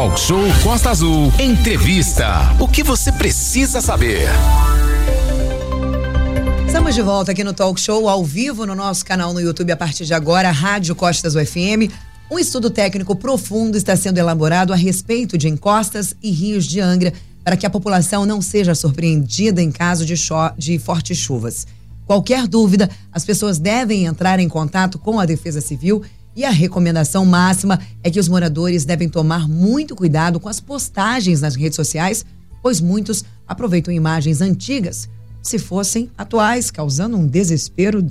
Talk Show Costa Azul. Entrevista. O que você precisa saber? Estamos de volta aqui no Talk Show, ao vivo no nosso canal no YouTube a partir de agora, Rádio Costas UFM. Um estudo técnico profundo está sendo elaborado a respeito de encostas e rios de Angra para que a população não seja surpreendida em caso de, de fortes chuvas. Qualquer dúvida, as pessoas devem entrar em contato com a Defesa Civil e a recomendação máxima é que os moradores devem tomar muito cuidado com as postagens nas redes sociais, pois muitos aproveitam imagens antigas se fossem atuais, causando um desespero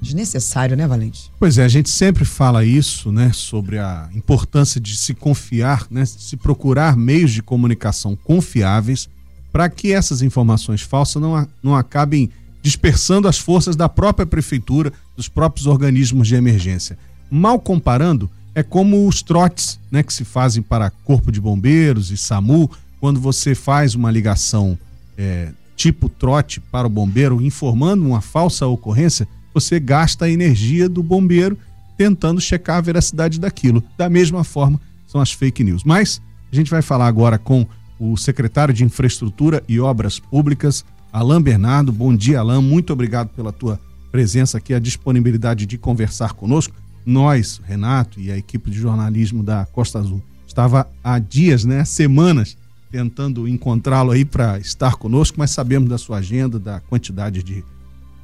desnecessário, né, Valente? Pois é, a gente sempre fala isso, né, sobre a importância de se confiar, né, se procurar meios de comunicação confiáveis para que essas informações falsas não, não acabem dispersando as forças da própria prefeitura, dos próprios organismos de emergência. Mal comparando, é como os trotes, né, que se fazem para corpo de bombeiros e SAMU, quando você faz uma ligação é, tipo trote para o bombeiro, informando uma falsa ocorrência, você gasta a energia do bombeiro tentando checar a veracidade daquilo. Da mesma forma, são as fake news. Mas a gente vai falar agora com o secretário de Infraestrutura e Obras Públicas, Alain Bernardo. Bom dia, Alain. Muito obrigado pela tua presença aqui, a disponibilidade de conversar conosco. Nós, Renato e a equipe de jornalismo da Costa Azul, estava há dias, né, semanas, tentando encontrá-lo aí para estar conosco, mas sabemos da sua agenda, da quantidade de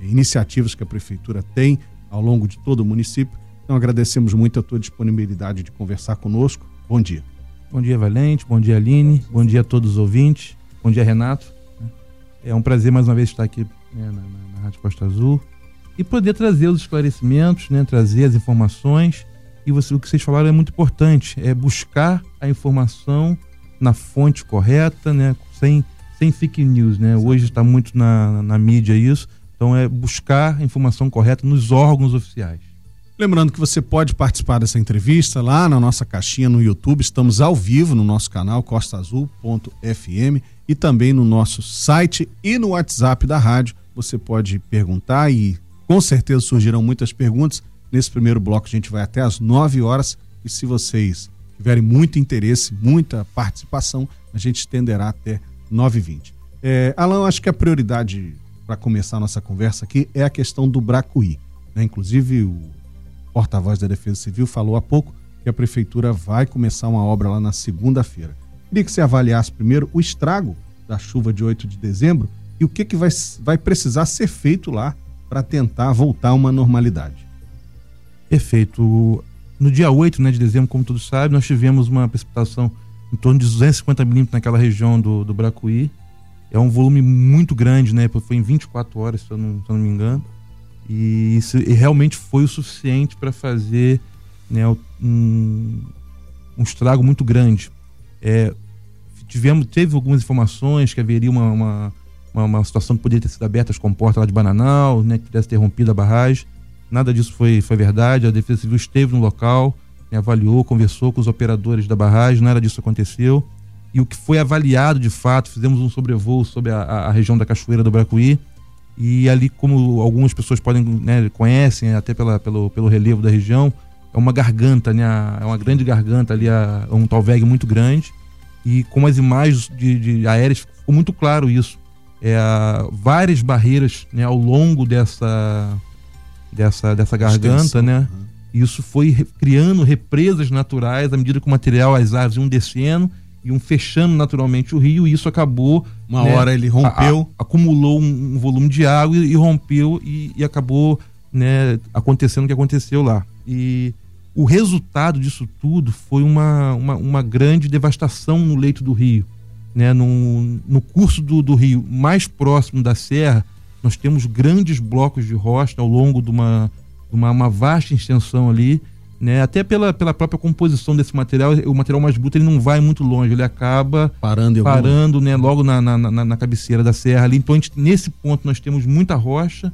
iniciativas que a prefeitura tem ao longo de todo o município. Então agradecemos muito a tua disponibilidade de conversar conosco. Bom dia. Bom dia, Valente. Bom dia, Aline. Bom dia a todos os ouvintes. Bom dia, Renato. É um prazer mais uma vez estar aqui né, na, na, na Rádio Costa Azul e poder trazer os esclarecimentos, né, trazer as informações. E você, o que vocês falaram é muito importante, é buscar a informação na fonte correta, né? Sem, sem fake news, né? Hoje está muito na, na mídia isso. Então é buscar a informação correta nos órgãos oficiais. Lembrando que você pode participar dessa entrevista lá na nossa caixinha no YouTube. Estamos ao vivo no nosso canal costaazul.fm e também no nosso site e no WhatsApp da rádio. Você pode perguntar e com certeza surgirão muitas perguntas. Nesse primeiro bloco a gente vai até às 9 horas e se vocês tiverem muito interesse, muita participação, a gente estenderá até 9h20. É, Alan, acho que a prioridade para começar a nossa conversa aqui é a questão do Bracuí. Né? Inclusive, o porta-voz da Defesa Civil falou há pouco que a prefeitura vai começar uma obra lá na segunda-feira. Queria que você avaliasse primeiro o estrago da chuva de 8 de dezembro e o que, que vai, vai precisar ser feito lá para tentar voltar a uma normalidade. Perfeito. No dia 8 né, de dezembro, como todos sabem, nós tivemos uma precipitação em torno de 250 milímetros naquela região do, do Bracuí. É um volume muito grande, né? Foi em 24 horas, se eu não, se eu não me engano. E isso e realmente foi o suficiente para fazer né, um, um, estrago muito grande. É, tivemos, teve algumas informações que haveria uma, uma, uma, uma, situação que poderia ter sido aberta as comportas lá de Bananal, né, que pudesse ter rompido a barragem. Nada disso foi, foi verdade. A Defesa Civil esteve no local, né, avaliou, conversou com os operadores da barragem, nada disso aconteceu. E o que foi avaliado de fato, fizemos um sobrevoo sobre a, a, a região da Cachoeira do Bracuí. E ali, como algumas pessoas podem né, conhecem, até pela, pelo, pelo relevo da região, é uma garganta, né? É uma grande garganta ali, um talveg muito grande. E com as imagens de, de aéreas ficou muito claro isso. É, várias barreiras né, ao longo dessa, dessa, dessa garganta, né? Uhum. Isso foi criando represas naturais à medida que o material, as árvores iam descendo, iam fechando naturalmente o rio, e isso acabou. Uma né, hora ele rompeu. A, a, acumulou um, um, volume de água e, e rompeu, e, e, acabou né, acontecendo o que aconteceu lá. E o resultado disso tudo foi uma, uma, uma grande devastação no leito do rio. Né, no, no curso do, do rio mais próximo da serra, nós temos grandes blocos de rocha ao longo de uma, de uma, uma vasta extensão ali, né? Até pela, pela própria composição desse material, o material mais bruto ele não vai muito longe, ele acaba parando, parando né? logo na, na, na, na, cabeceira da serra ali. Então, gente, nesse ponto, nós temos muita rocha,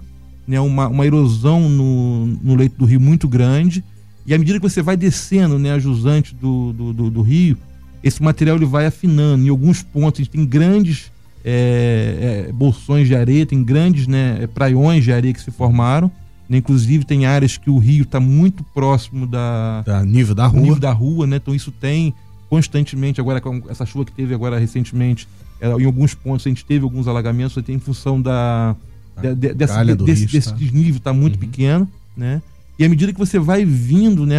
né? uma, uma erosão no, no leito do rio muito grande. E à medida que você vai descendo né, a jusante do, do, do, do rio, esse material ele vai afinando. Em alguns pontos, a gente tem grandes é, é, bolsões de areia, tem grandes né, praiões de areia que se formaram. Né? Inclusive tem áreas que o rio está muito próximo da, da nível da rua. nível da rua, né? Então isso tem constantemente, agora com essa chuva que teve agora recentemente, ela, em alguns pontos a gente teve alguns alagamentos, até em função da, de, de, dessa, de, desse, risco, desse tá? desnível tá muito uhum. pequeno, né? E à medida que você vai vindo né,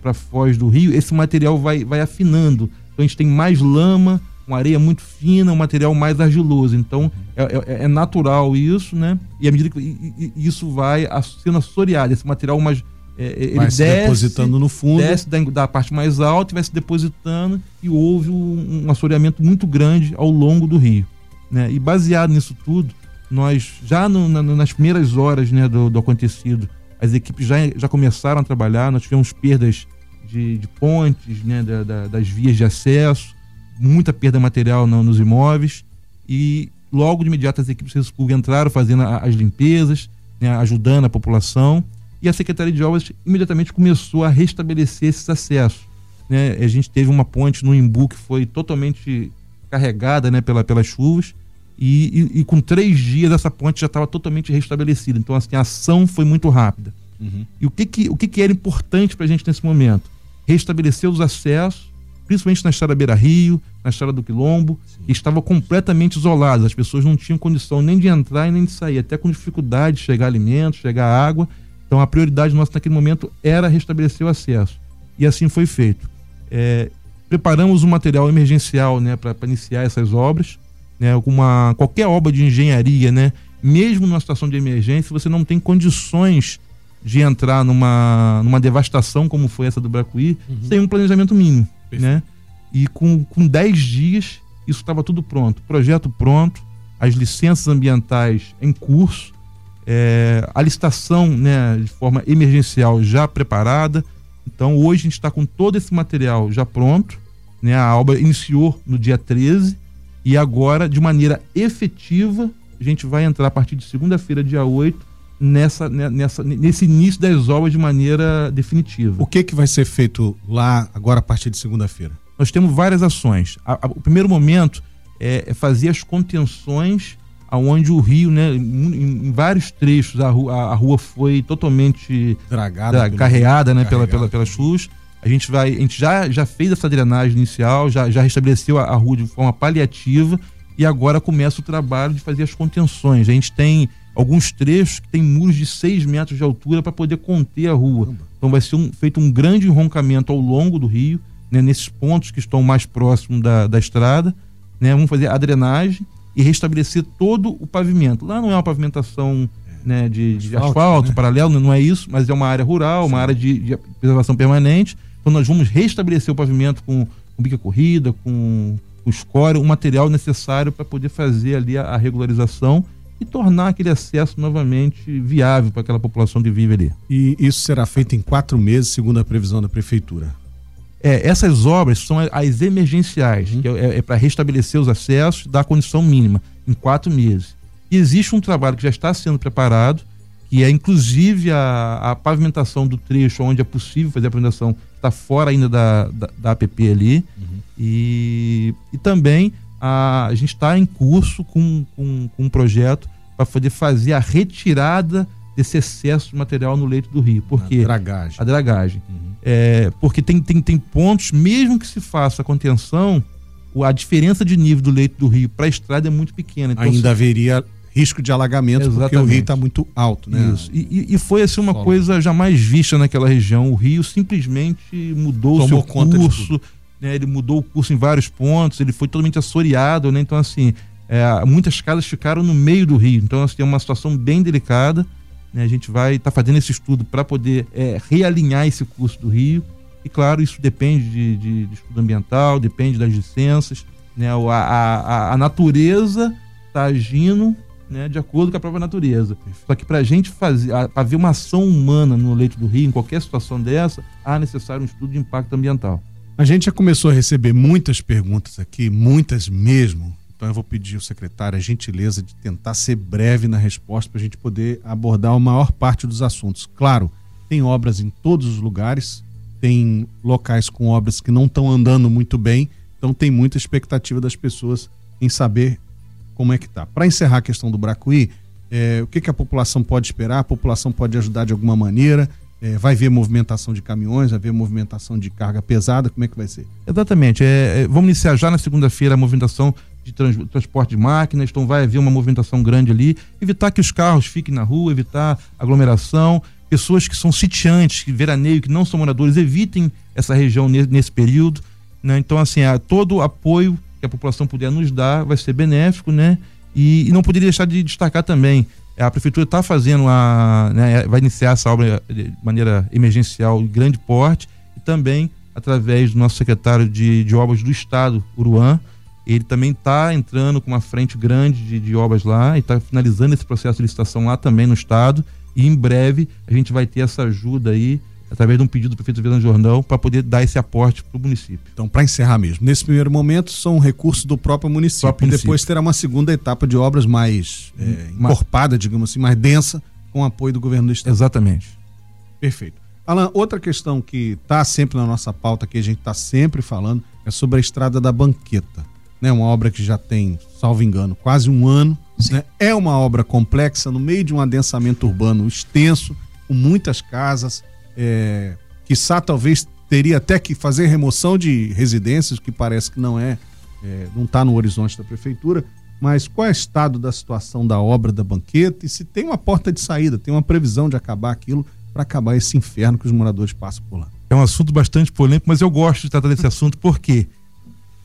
para a foz do rio, esse material vai, vai afinando. Então a gente tem mais lama, uma areia muito fina, um material mais argiloso. Então é, é, é natural isso, né? E à medida que e, e isso vai sendo assoreado, esse material mais. É, é ele vai desce, depositando no fundo. Desce da, da, parte mais alta e vai se depositando, e houve um, um assoreamento muito grande ao longo do rio. Né? E baseado nisso tudo, nós já no, na, nas primeiras horas né, do, do acontecido, as equipes já, já começaram a trabalhar, nós tivemos perdas de, de pontes, né, da, da, das vias de acesso, muita perda material no, nos imóveis e logo de imediato as equipes de serviço entraram fazendo a, as limpezas, né, ajudando a população e a Secretaria de Obras imediatamente começou a restabelecer esses acessos. Né? A gente teve uma ponte no Imbu que foi totalmente carregada né, pela, pelas chuvas e, e, e com três dias essa ponte já estava totalmente restabelecida. Então assim, a ação foi muito rápida. Uhum. E o que, que, o que, que era importante para a gente nesse momento? Restabelecer os acessos principalmente na estrada Beira Rio, na estrada do Quilombo, que estava completamente isolada. As pessoas não tinham condição nem de entrar e nem de sair, até com dificuldade de chegar alimentos, chegar água. Então a prioridade nossa naquele momento era restabelecer o acesso. E assim foi feito. É, preparamos um material emergencial né, para iniciar essas obras. Né, uma, qualquer obra de engenharia, né, mesmo numa situação de emergência, você não tem condições de entrar numa, numa devastação como foi essa do Bracuí uhum. sem um planejamento mínimo né? E com, com 10 dias, isso estava tudo pronto. Projeto pronto, as licenças ambientais em curso, é, a licitação né, de forma emergencial já preparada. Então, hoje a gente está com todo esse material já pronto. Né? A obra iniciou no dia 13 e agora, de maneira efetiva, a gente vai entrar a partir de segunda-feira, dia 8, nessa, nessa, nesse início das obras de maneira definitiva. O que, que vai ser feito lá agora a partir de segunda-feira? Nós temos várias ações. A, a, o primeiro momento é, é, fazer as contenções aonde o rio, né, em, em vários trechos a rua, a, a rua foi totalmente dragada, da, carreada, né, pela, pela, pelas chuvas. A gente vai, a gente já, já fez essa drenagem inicial, já, já restabeleceu a, a rua de forma paliativa e agora começa o trabalho de fazer as contenções. A gente tem alguns trechos que tem muros de 6 metros de altura para poder conter a rua. Então vai ser um, feito um grande enroncamento ao longo do rio, né, nesses pontos que estão mais próximos da, da estrada. Né, vamos fazer a drenagem e restabelecer todo o pavimento. Lá não é uma pavimentação né, de, de asfalto, asfalto né? paralelo, não é isso, mas é uma área rural, Sim. uma área de, de, preservação permanente. Então nós vamos restabelecer o pavimento com, com bica corrida, com, com escória, o material necessário para poder fazer ali a, a regularização e tornar aquele acesso novamente viável para aquela população que vive ali. E isso será feito em quatro meses, segundo a previsão da prefeitura? É, essas obras são as emergenciais, uhum. que é, é para restabelecer os acessos, dar a condição mínima, em quatro meses. E existe um trabalho que já está sendo preparado, que é inclusive a, a pavimentação do trecho onde é possível fazer a pavimentação, está fora ainda da, da, da APP ali. Uhum. E, e também a, a gente está em curso com, com, com um projeto para poder fazer a retirada desse excesso de material no leito do rio. Porque a dragagem. A dragagem. Uhum. É, porque tem, tem, tem pontos, mesmo que se faça a contenção, a diferença de nível do leito do rio para a estrada é muito pequena. Então, Ainda se... haveria risco de alagamento Exatamente. porque o rio está muito alto, né? Isso. E, e, foi assim uma Solo. coisa jamais vista naquela região. O rio simplesmente mudou o seu curso né, ele mudou o curso em vários pontos, ele foi totalmente assoreado, né? Então, assim, é, muitas casas ficaram no meio do rio. Então, assim, é uma situação bem delicada. Né? A gente vai estar tá fazendo esse estudo para poder é, realinhar esse curso do rio. E, claro, isso depende de, de, de estudo ambiental, depende das licenças. Né? A, a, a natureza está agindo né, de acordo com a própria natureza. Só que para a gente fazer, para ver uma ação humana no leito do rio, em qualquer situação dessa, há necessário um estudo de impacto ambiental. A gente já começou a receber muitas perguntas aqui, muitas mesmo. Então eu vou pedir ao secretário a gentileza de tentar ser breve na resposta para a gente poder abordar a maior parte dos assuntos. Claro, tem obras em todos os lugares, tem locais com obras que não estão andando muito bem, então tem muita expectativa das pessoas em saber como é que tá. Para encerrar a questão do Bracuí, é, o que, que a população pode esperar? A população pode ajudar de alguma maneira? É, vai ver movimentação de caminhões, vai ver movimentação de carga pesada, como é que vai ser? Exatamente. É, é, vamos iniciar já na segunda-feira a movimentação de trans, transporte de máquinas, então vai haver uma movimentação grande ali, evitar que os carros fiquem na rua, evitar aglomeração, pessoas que são sitiantes, que veraneio, que não são moradores, evitem essa região nesse, nesse período, né? Então, assim, todo o apoio que a população puder nos dar vai ser benéfico, né? E, e não poderia deixar de destacar também a prefeitura está fazendo a. Né, vai iniciar essa obra de maneira emergencial de grande porte e também através do nosso secretário de, de obras do Estado, Uruan. Ele também está entrando com uma frente grande de, de obras lá e está finalizando esse processo de licitação lá também no Estado. E em breve a gente vai ter essa ajuda aí através de um pedido do prefeito Verano Jordão, para poder dar esse aporte para o município. Então, para encerrar mesmo, nesse primeiro momento são recursos do próprio município. Próprio município. Depois terá uma segunda etapa de obras mais é, encorpada, digamos assim, mais densa, com apoio do governo do estado. Exatamente. Perfeito. Alan, outra questão que está sempre na nossa pauta, que a gente está sempre falando, é sobre a estrada da Banqueta. Né? Uma obra que já tem, salvo engano, quase um ano. Né? É uma obra complexa, no meio de um adensamento urbano extenso, com muitas casas, é, quiçá talvez teria até que fazer remoção de residências, que parece que não é, é não está no horizonte da prefeitura. Mas qual é o estado da situação da obra da banqueta e se tem uma porta de saída, tem uma previsão de acabar aquilo para acabar esse inferno que os moradores passam por lá? É um assunto bastante polêmico, mas eu gosto de tratar desse assunto porque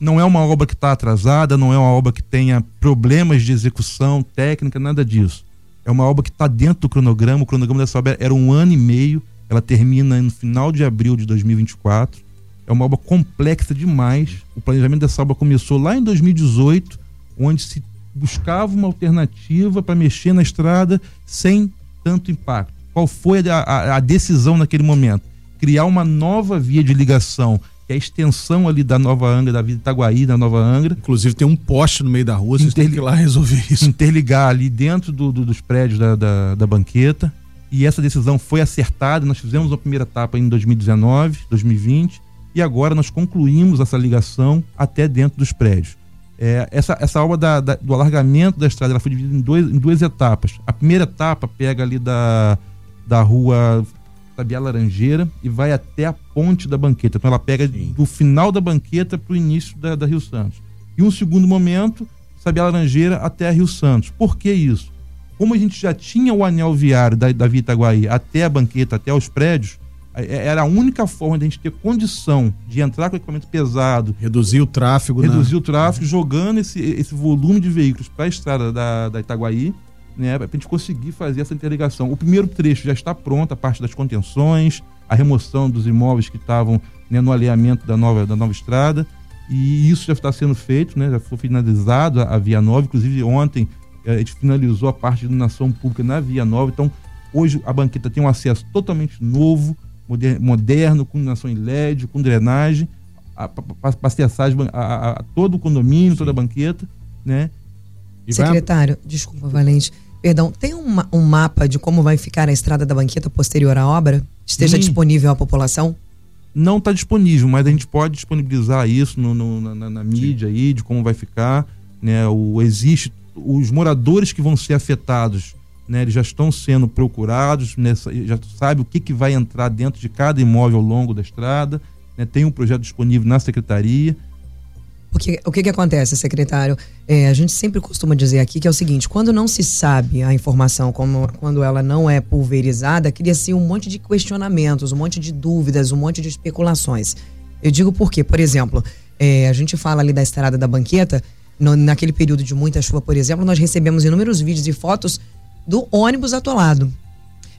não é uma obra que está atrasada, não é uma obra que tenha problemas de execução técnica, nada disso. É uma obra que está dentro do cronograma. O cronograma dessa obra era um ano e meio ela termina no final de abril de 2024. É uma obra complexa demais. O planejamento dessa obra começou lá em 2018, onde se buscava uma alternativa para mexer na estrada sem tanto impacto. Qual foi a, a, a, decisão naquele momento? Criar uma nova via de ligação, que é a extensão ali da Nova Angra, da Via Itaguaí, da Nova Angra. Inclusive tem um poste no meio da rua, vocês Interli... têm que ir lá resolver isso. Interligar ali dentro do, do, dos prédios da, da, da banqueta e essa decisão foi acertada. Nós fizemos a primeira etapa em 2019, 2020 e agora nós concluímos essa ligação até dentro dos prédios. É, essa, essa obra da, da, do alargamento da estrada ela foi dividida em, dois, em duas etapas. A primeira etapa pega ali da, da rua Sabiá Laranjeira e vai até a ponte da banqueta. Então ela pega Sim. do final da banqueta para o início da, da Rio Santos. E um segundo momento, Sabiá Laranjeira até a Rio Santos. Por que isso? como a gente já tinha o anel viário da, da Via Itaguaí até a banqueta, até os prédios, é, era a única forma de a gente ter condição de entrar com equipamento pesado. Reduzir o tráfego. Reduzir né? o tráfego, jogando esse, esse volume de veículos para a estrada da, da Itaguaí, né, para a gente conseguir fazer essa interligação. O primeiro trecho já está pronto, a parte das contenções, a remoção dos imóveis que estavam né, no alinhamento da nova, da nova estrada. E isso já está sendo feito, né, já foi finalizado a, a Via Nova. Inclusive, ontem a gente finalizou a parte de iluminação pública na Via Nova, então hoje a banqueta tem um acesso totalmente novo, moderno, com iluminação em LED, com drenagem, para acessar a, a, a, todo o condomínio, Sim. toda a banqueta, né? E Secretário, vai... desculpa, Valente. Perdão, tem um, um, mapa de como vai ficar a estrada da banqueta posterior à obra? Esteja Sim. disponível à população? Não está disponível, mas a gente pode disponibilizar isso no, no, na, na, mídia Sim. aí, de como vai ficar. Né? O, existe os moradores que vão ser afetados, né, eles já estão sendo procurados, nessa, já sabe o que, que vai entrar dentro de cada imóvel ao longo da estrada, né, tem um projeto disponível na secretaria. Porque, o que, que acontece, secretário? É, a gente sempre costuma dizer aqui que é o seguinte: quando não se sabe a informação, como, quando ela não é pulverizada, cria-se um monte de questionamentos, um monte de dúvidas, um monte de especulações. Eu digo por quê? Por exemplo, é, a gente fala ali da estrada da banqueta, no, naquele período de muita chuva, por exemplo, nós recebemos inúmeros vídeos e fotos do ônibus atolado.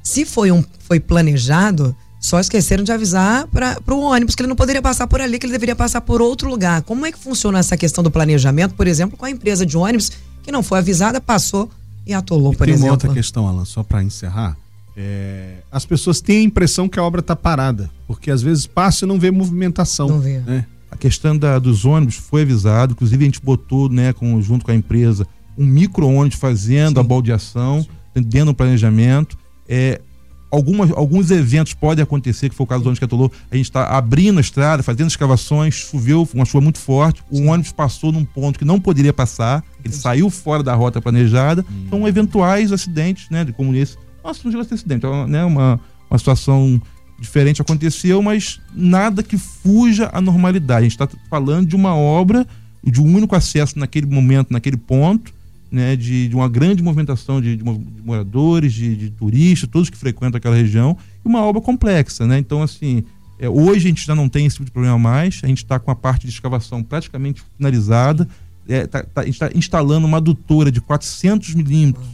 Se foi, um, foi planejado, só esqueceram de avisar para o ônibus que ele não poderia passar por ali, que ele deveria passar por outro lugar. Como é que funciona essa questão do planejamento, por exemplo, com a empresa de ônibus que não foi avisada, passou e atolou, e por tem exemplo? Tem uma outra questão, Alan, só para encerrar. É, as pessoas têm a impressão que a obra está parada, porque às vezes passa e não vê movimentação. Não vê. Né? A questão da, dos ônibus foi avisado, inclusive a gente botou, né, com, junto com a empresa, um micro-ônibus fazendo Sim. a baldeação, dentro do planejamento. É, algumas, alguns eventos podem acontecer, que foi o caso do ônibus que atolou. A gente está abrindo a estrada, fazendo escavações, choveu, uma chuva muito forte. O ônibus passou num ponto que não poderia passar, ele Sim. saiu fora da rota planejada. Hum. Então, eventuais acidentes, né, como esse. Nossa, não chegou a ser acidente, é né, uma, uma situação diferente aconteceu, mas nada que fuja à normalidade. A gente está falando de uma obra de um único acesso naquele momento, naquele ponto, né, de, de uma grande movimentação de, de, moradores, de, de, turistas, todos que frequentam aquela região, e uma obra complexa, né? Então, assim, é, hoje a gente já não tem esse tipo de problema mais, a gente está com a parte de escavação praticamente finalizada, é, tá, tá, a gente está instalando uma adutora de 400 milímetros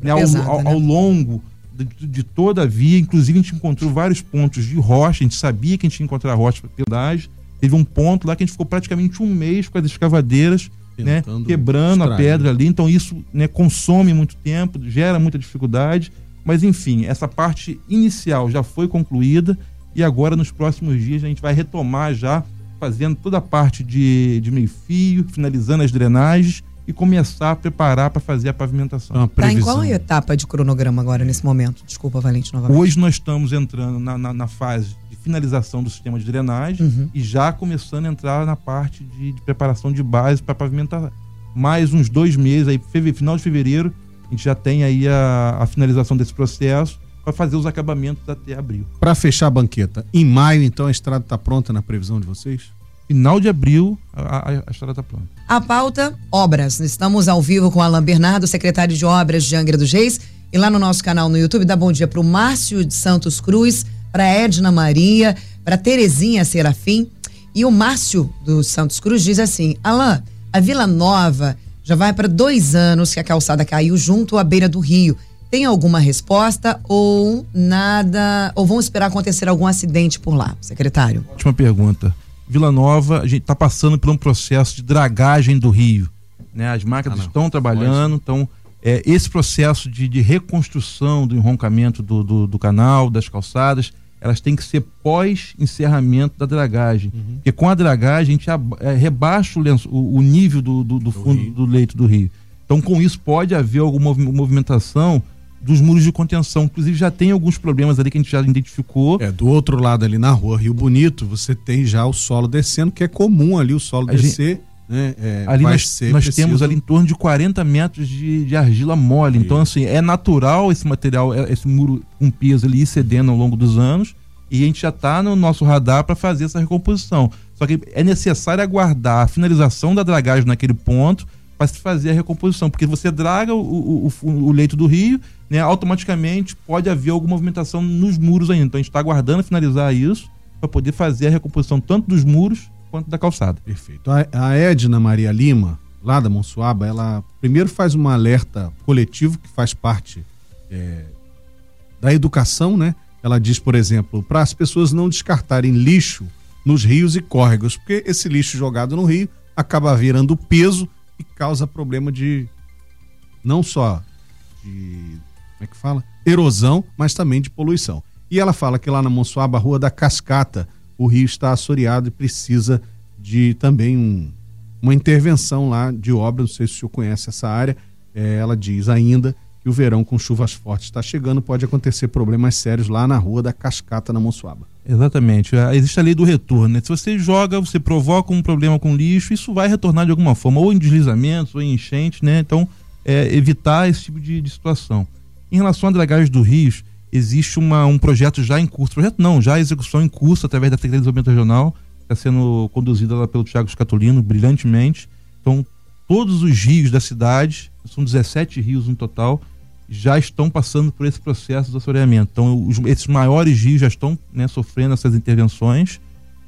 né, ao, ao, né? ao, longo de, de, toda a via, inclusive a gente encontrou vários pontos de rocha, a gente sabia que a gente ia encontrar rocha para pedágio, teve um ponto lá que a gente ficou praticamente um mês com as escavadeiras, né, quebrando extrair. a pedra ali. Então isso né, consome muito tempo, gera muita dificuldade. Mas enfim, essa parte inicial já foi concluída e agora nos próximos dias a gente vai retomar já fazendo toda a parte de, de meio-fio, finalizando as drenagens e começar a preparar para fazer a pavimentação. Está em qual etapa de cronograma agora nesse momento? Desculpa, Valente, novamente. Hoje nós estamos entrando na, na, na fase finalização do sistema de drenagem uhum. e já começando a entrar na parte de, de preparação de base para pavimentar. Mais uns dois meses, aí, final de fevereiro, a gente já tem aí a, a finalização desse processo para fazer os acabamentos até abril. Para fechar a banqueta, em maio, então, a estrada está pronta na previsão de vocês? Final de abril, a, a, a estrada está pronta. A pauta, obras. Estamos ao vivo com Alain Bernardo, secretário de Obras de Angra dos Reis. E lá no nosso canal no YouTube, dá bom dia para o Márcio de Santos Cruz, para Edna Maria, para Terezinha Serafim. E o Márcio dos Santos Cruz diz assim: Alain, a Vila Nova já vai para dois anos que a calçada caiu junto à beira do rio. Tem alguma resposta ou nada? Ou vão esperar acontecer algum acidente por lá, secretário? Última pergunta. Vila Nova, a gente está passando por um processo de dragagem do rio. Né? As máquinas ah, estão trabalhando, então é, esse processo de, de, reconstrução do enroncamento do, do, do canal, das calçadas, elas têm que ser pós-encerramento da dragagem. Uhum. Porque com a dragagem a gente é, rebaixa o, lenço, o, o nível do, do, do fundo rio. do leito do rio. Então, com isso, pode haver alguma movimentação dos muros de contenção. Inclusive, já tem alguns problemas ali que a gente já identificou. É, do outro lado ali na rua Rio Bonito, você tem já o solo descendo, que é comum ali o solo a descer. Gente... Né? É, ali nós, nós preciso... temos ali em torno de 40 metros de, de argila mole. Então, assim, é natural esse material, é, esse muro com peso ali cedendo ao longo dos anos. E a gente já está no nosso radar para fazer essa recomposição. Só que é necessário aguardar a finalização da dragagem naquele ponto para se fazer a recomposição, porque você draga o, o, o, leito do rio, né, automaticamente pode haver alguma movimentação nos muros ainda. Então a gente está aguardando finalizar isso para poder fazer a recomposição tanto dos muros quanto da calçada. Perfeito. A, a Edna Maria Lima, lá da Monsuaba, ela primeiro faz um alerta coletivo que faz parte é, da educação, né? Ela diz, por exemplo, para as pessoas não descartarem lixo nos rios e córregos, porque esse lixo jogado no rio acaba virando peso e causa problema de não só de como é que fala? Erosão, mas também de poluição. E ela fala que lá na Monsuaba, Rua da Cascata, o rio está assoreado e precisa de também um, uma intervenção lá de obra. Não sei se o senhor conhece essa área. É, ela diz ainda que o verão com chuvas fortes está chegando, pode acontecer problemas sérios lá na rua da Cascata, na Monsuaba. Exatamente. É, existe a lei do retorno. Né? Se você joga, você provoca um problema com lixo, isso vai retornar de alguma forma, ou em deslizamentos, ou em enchente, né? Então, é, evitar esse tipo de, de, situação. Em relação à dragagem do rios, existe uma, um projeto já em curso, projeto não, já execução em curso através da Secretaria de Desenvolvimento Regional, está sendo conduzida lá pelo Tiago Scatolino, brilhantemente. Então, todos os rios da cidade, são 17 rios no total, já estão passando por esse processo de assoreamento. Então, os, esses maiores rios já estão né, sofrendo essas intervenções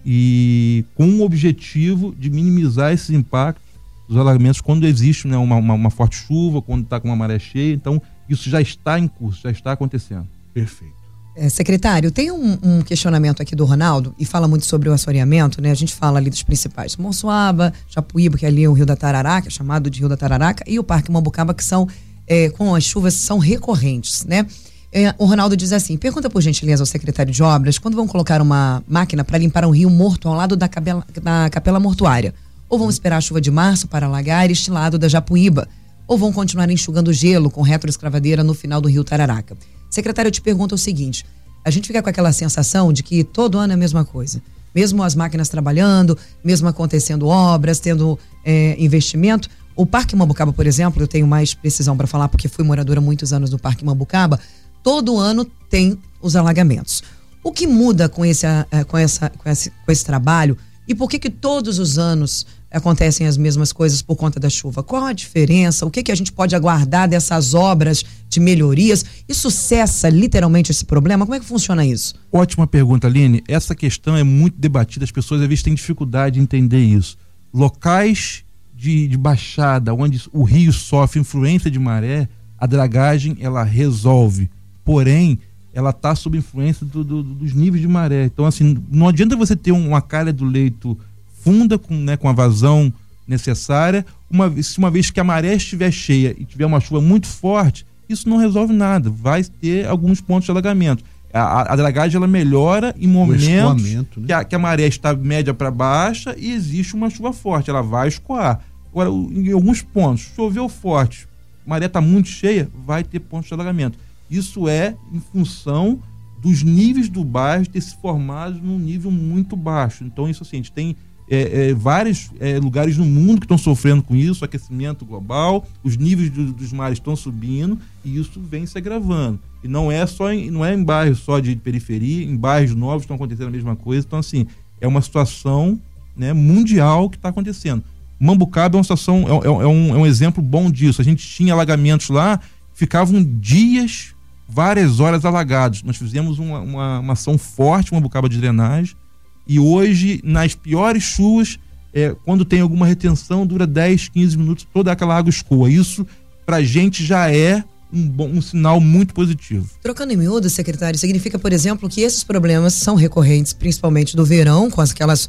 e com o objetivo de minimizar esses impactos dos alagamentos quando existe né, uma, uma, uma forte chuva, quando está com uma maré cheia. Então, isso já está em curso, já está acontecendo. Perfeito. É, secretário, tem um, um, questionamento aqui do Ronaldo e fala muito sobre o assoreamento, né? A gente fala ali dos principais, Monsuaba, Japuíba, que é ali é o Rio da Tararaca, chamado de Rio da Tararaca, e o Parque Mambucaba, que são é, com as chuvas são recorrentes, né? É, o Ronaldo diz assim: pergunta por gentileza ao secretário de obras quando vão colocar uma máquina para limpar um rio morto ao lado da, capela, da capela mortuária. Ou vão esperar a chuva de março para alagar este lado da Japuíba? Ou vão continuar enxugando gelo com retroescravadeira no final do rio Tararaca? Secretário, eu te pergunto o seguinte: a gente fica com aquela sensação de que todo ano é a mesma coisa. Mesmo as máquinas trabalhando, mesmo acontecendo obras, tendo é, investimento, o Parque Mambucaba, por exemplo, eu tenho mais precisão para falar porque fui moradora muitos anos do Parque Mambucaba. todo ano tem os alagamentos. O que muda com esse, com essa, com esse, com esse trabalho e por que que todos os anos acontecem as mesmas coisas por conta da chuva? Qual a diferença? O que que a gente pode aguardar dessas obras de melhorias? Isso cessa literalmente esse problema? Como é que funciona isso? Ótima pergunta, Aline. Essa questão é muito debatida, as pessoas às vezes têm dificuldade de entender isso. Locais de, de baixada, onde o rio sofre influência de maré, a dragagem ela resolve. Porém, ela está sob influência do, do, dos níveis de maré. Então, assim, não adianta você ter uma calha do leito funda, com, né, com a vazão necessária, uma, se uma vez que a maré estiver cheia e tiver uma chuva muito forte, isso não resolve nada. Vai ter alguns pontos de alagamento. A, a dragagem ela melhora em momentos né? que, a, que, a, maré está média para baixa e existe uma chuva forte. Ela vai escoar. Agora, em alguns pontos, choveu forte, maré está muito cheia, vai ter pontos de alagamento. Isso é em função dos níveis do bairro ter se formado num nível muito baixo. Então, isso assim, a gente tem é, é, vários é, lugares no mundo que estão sofrendo com isso, aquecimento global, os níveis do, dos mares estão subindo e isso vem se agravando. E não é só em, não é em bairros só de periferia, em bairros novos estão acontecendo a mesma coisa. Então, assim, é uma situação né, mundial que está acontecendo. Mambucaba é uma situação, é, é, é, um, é um exemplo bom disso. A gente tinha alagamentos lá, ficavam dias várias horas alagados. Nós fizemos uma, uma, uma ação forte, uma de drenagem, e hoje, nas piores chuvas, é, quando tem alguma retenção, dura 10, 15 minutos, toda aquela água escoa. Isso, pra gente, já é um, bom, um sinal muito positivo. Trocando em miúdo, secretário, significa, por exemplo, que esses problemas são recorrentes, principalmente do verão, com aquelas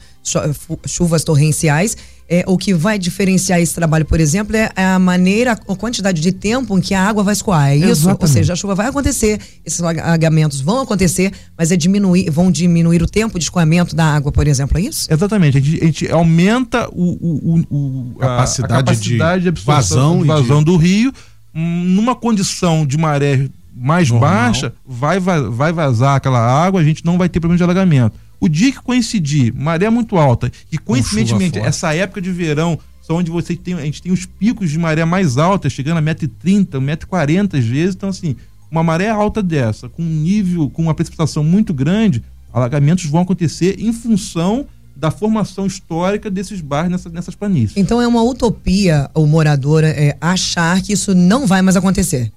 chuvas torrenciais, é, o que vai diferenciar esse trabalho, por exemplo, é a maneira, a quantidade de tempo em que a água vai escoar. É isso? Exatamente. Ou seja, a chuva vai acontecer, esses alagamentos vão acontecer, mas é diminuir, vão diminuir o tempo de escoamento da água, por exemplo, é isso? Exatamente. A gente, a gente aumenta o, o, o, a, capacidade, a capacidade de, de vazão, de vazão de... do rio, hum, numa condição de maré mais Normal. baixa, vai, vai vazar aquela água, a gente não vai ter problema de alagamento. O dia que coincidir, maré muito alta, e coincidentemente, essa época de verão, são onde você tem, a gente tem os picos de maré mais altas, chegando a 1,30m, 1,40m às vezes. Então, assim, uma maré alta dessa, com um nível, com uma precipitação muito grande, alagamentos vão acontecer em função da formação histórica desses bairros nessa, nessas planícies. Então é uma utopia o morador é, achar que isso não vai mais acontecer.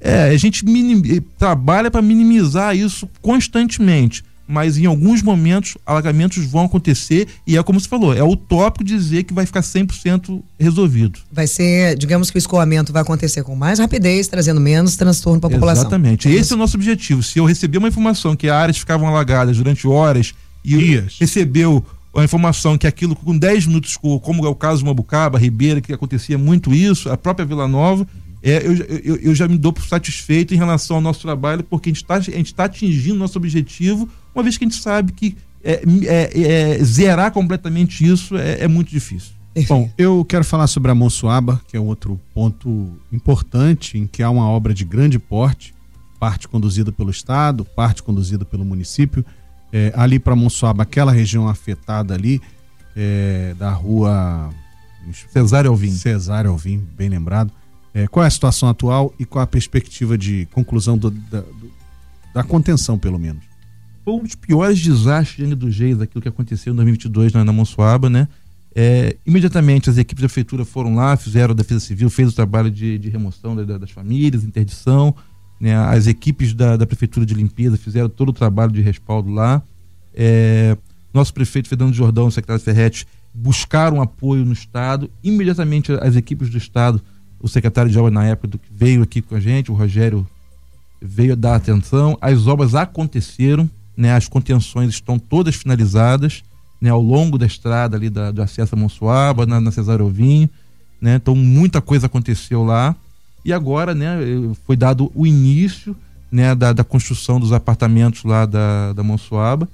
É, a gente minim, trabalha para minimizar isso constantemente mas em alguns momentos alagamentos vão acontecer e é como você falou, é utópico dizer que vai ficar 100% resolvido. Vai ser, digamos que o escoamento vai acontecer com mais rapidez, trazendo menos transtorno para a população. Exatamente. É Esse é o nosso objetivo. Se eu receber uma informação que áreas ficavam alagadas durante horas e Dias. recebeu a informação que aquilo com 10 minutos, como é o caso de Mabucaba, Ribeira, que acontecia muito isso, a própria Vila Nova, é, eu, eu, eu, já me dou por satisfeito em relação ao nosso trabalho, porque a gente está tá atingindo nosso objetivo, uma vez que a gente sabe que é, é, é zerar completamente isso é, é muito difícil. Bom, eu quero falar sobre a Monsuaba, que é outro ponto importante em que há uma obra de grande porte, parte conduzida pelo Estado, parte conduzida pelo município. É, ali para Monsuaba, aquela região afetada ali, é, da rua Cesário Alvim. Cesário Alvim, bem lembrado. É, qual é a situação atual e qual a perspectiva de conclusão do, da, do, da contenção, pelo menos? Foi um dos piores desastres dos Reis, aquilo que aconteceu em 2022 na, na Monsuaba, né? É, imediatamente as equipes da prefeitura foram lá, fizeram a defesa civil, fez o trabalho de, de remoção da, da, das famílias, interdição, né? As equipes da, da, prefeitura de limpeza fizeram todo o trabalho de respaldo lá. É, nosso prefeito Fernando Jordão, o secretário Ferretti, buscaram apoio no estado. Imediatamente as equipes do estado o secretário de obras na época que veio aqui com a gente, o Rogério veio dar atenção. As obras aconteceram, né? As contenções estão todas finalizadas, né? Ao longo da estrada ali da, do acesso a Monsuaba, na, na Cesário Ovinho, né? Então muita coisa aconteceu lá e agora, né? Foi dado o início, né? Da, da construção dos apartamentos lá da, da Monsuaba.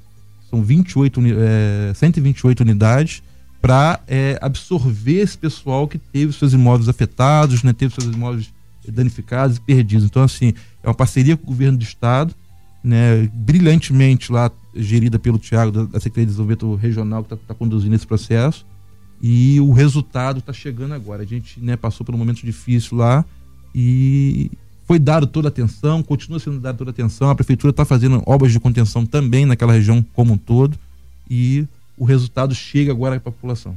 São 28, é, 128 unidades para é, absorver esse pessoal que teve seus imóveis afetados, né, teve seus imóveis danificados e perdidos. Então, assim, é uma parceria com o governo do estado, né, brilhantemente lá gerida pelo Tiago da, Secretaria de Desenvolvimento Regional que está tá conduzindo esse processo e o resultado está chegando agora. A gente né, passou por um momento difícil lá e foi dado toda a atenção, continua sendo dado toda a atenção. A prefeitura está fazendo obras de contenção também naquela região como um todo e o resultado chega agora à população.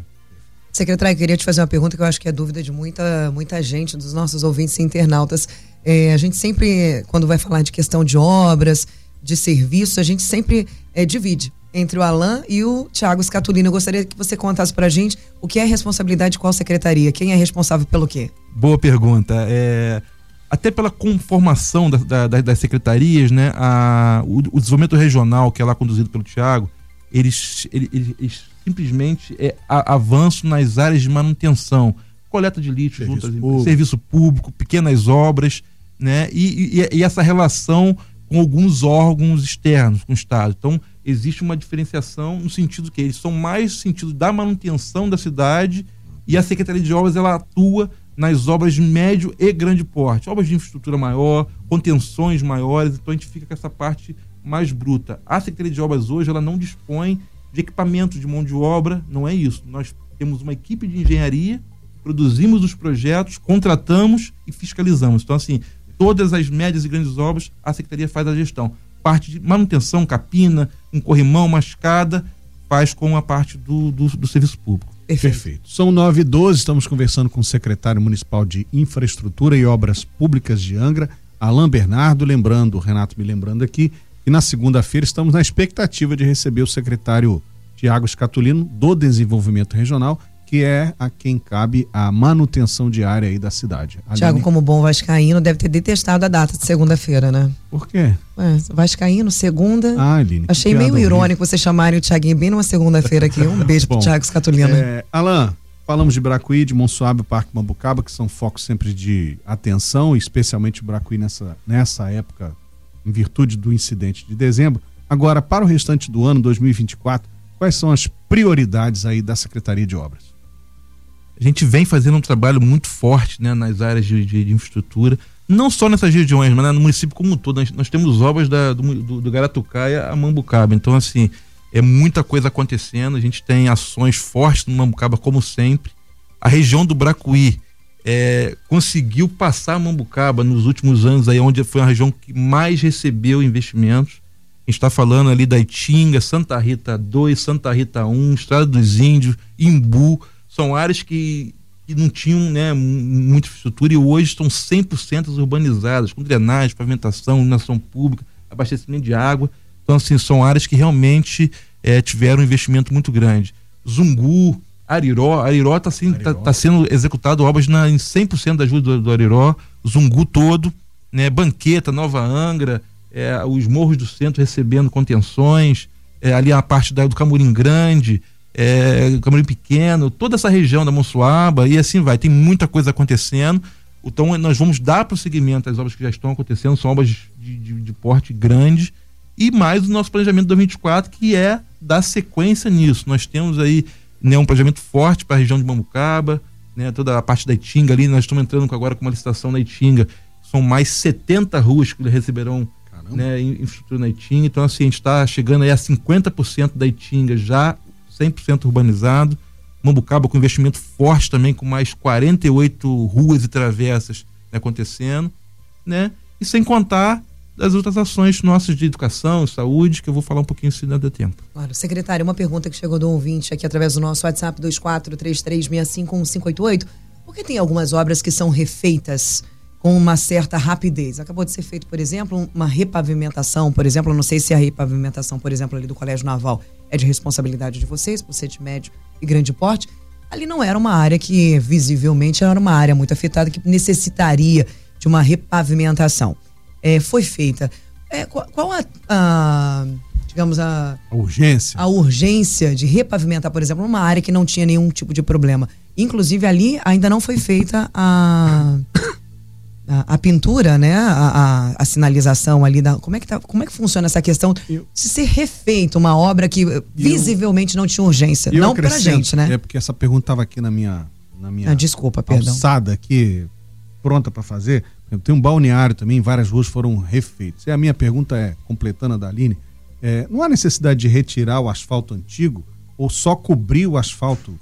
Secretário, queria te fazer uma pergunta que eu acho que é dúvida de muita, muita gente, dos nossos ouvintes e internautas. É, a gente sempre, quando vai falar de questão de obras, de serviço, a gente sempre é, divide entre o Alain e o Tiago Scatulino. Eu gostaria que você contasse para a gente o que é responsabilidade de qual secretaria, quem é responsável pelo quê? Boa pergunta. É, até pela conformação da, da, das secretarias, né, a, o, o, desenvolvimento regional, que é lá conduzido pelo Tiago, eles, eles, eles simplesmente é a, avanço nas áreas de manutenção, coleta de lixo, serviço, juntas, público. serviço público, pequenas obras, né? E, e, e, essa relação com alguns órgãos externos, com o Estado. Então, existe uma diferenciação no sentido que eles são mais no sentido da manutenção da cidade e a Secretaria de Obras ela atua nas obras de médio e grande porte, obras de infraestrutura maior, contenções maiores, então a gente fica com essa parte mais bruta. A Secretaria de Obras hoje ela não dispõe de equipamento de mão de obra, não é isso. Nós temos uma equipe de engenharia, produzimos os projetos, contratamos e fiscalizamos. Então, assim, todas as médias e grandes obras, a Secretaria faz a gestão. Parte de manutenção, capina, um corrimão, uma escada, faz com a parte do, do, do serviço público. Perfeito. Perfeito. São 9 e 12 estamos conversando com o secretário municipal de Infraestrutura e Obras Públicas de Angra, Alain Bernardo, lembrando, o Renato me lembrando aqui, e na segunda-feira estamos na expectativa de receber o secretário Tiago Scatulino do Desenvolvimento Regional, que é a quem cabe a manutenção diária aí da cidade. Tiago, como bom vascaíno, deve ter detestado a data de segunda-feira, né? Por quê? Ué, vascaíno, segunda. Ah, Aline. Achei meio irônico você chamarem o Tiaguinho bem numa segunda-feira aqui. Um beijo bom, pro Tiago Scatulino. É, Alain, falamos de Bracuí, de Monsuabe, Parque Mambucaba, que são focos sempre de atenção, especialmente o Bracuí nessa, nessa época em virtude do incidente de dezembro. Agora, para o restante do ano, 2024, quais são as prioridades aí da Secretaria de Obras? A gente vem fazendo um trabalho muito forte né, nas áreas de, de, de infraestrutura, não só nessas regiões, mas no município como um todo. Nós, nós temos obras da, do, do, do Garatucaia a Mambucaba. Então, assim, é muita coisa acontecendo. A gente tem ações fortes no Mambucaba, como sempre. A região do Bracuí, é, conseguiu passar a Mambucaba nos últimos anos aí, onde foi a região que mais recebeu investimentos. A gente está falando ali da Itinga, Santa Rita 2, Santa Rita 1, Estrada dos Índios, Imbu, são áreas que, que não tinham né, muita infraestrutura e hoje estão 100% urbanizadas, com drenagem, pavimentação, iluminação pública, abastecimento de água. Então, assim, são áreas que realmente é, tiveram um investimento muito grande. Zungu, Ariró, Ariró está assim, tá, tá, sendo executado obras na, em 100% da ajuda do, do, Ariró, Zungu todo, né, Banqueta, Nova Angra, é, os morros do centro recebendo contenções, é, ali a parte da, do Camurim Grande, é, Camurim Pequeno, toda essa região da Monsuaba e assim vai, tem muita coisa acontecendo. Então nós vamos dar prosseguimento às obras que já estão acontecendo, são obras de, de, de porte grande. E mais o nosso planejamento 2024 que é dar sequência nisso. Nós temos aí né, um planejamento forte para a região de Mambucaba, né, toda a parte da Itinga ali, nós estamos entrando agora com uma licitação na Itinga, são mais 70 ruas que receberão né, infraestrutura na Itinga, então assim, a gente está chegando aí a 50% da Itinga já 100% urbanizado, Mambucaba com investimento forte também, com mais 48 ruas e travessas né, acontecendo, né, e sem contar das outras ações nossas de educação, saúde, que eu vou falar um pouquinho se não der tempo. Claro. Secretário, uma pergunta que chegou do ouvinte aqui através do nosso WhatsApp 2433651558. Por que tem algumas obras que são refeitas com uma certa rapidez? Acabou de ser feito, por exemplo, uma repavimentação, por exemplo, não sei se a repavimentação, por exemplo, ali do Colégio Naval é de responsabilidade de vocês, por ser de médio e grande porte. Ali não era uma área que visivelmente era uma área muito afetada que necessitaria de uma repavimentação é, foi feita. É, qual, qual a, a, digamos, a, a, urgência? A urgência de repavimentar, por exemplo, uma área que não tinha nenhum tipo de problema. Inclusive, ali ainda não foi feita a. A, a, pintura, né? A, a, a, sinalização ali da. Como é que tá, como é que funciona essa questão eu, de ser refeita uma obra que visivelmente eu, não tinha urgência? Não pra gente, né? É porque essa pergunta estava aqui na minha. Na minha ah, desculpa, perdão. Alçada aqui, pronta para fazer. Tem um balneário também, várias ruas foram refeitas. E a minha pergunta é, completando a da Aline, é, não há necessidade de retirar o asfalto antigo ou só cobrir o asfalto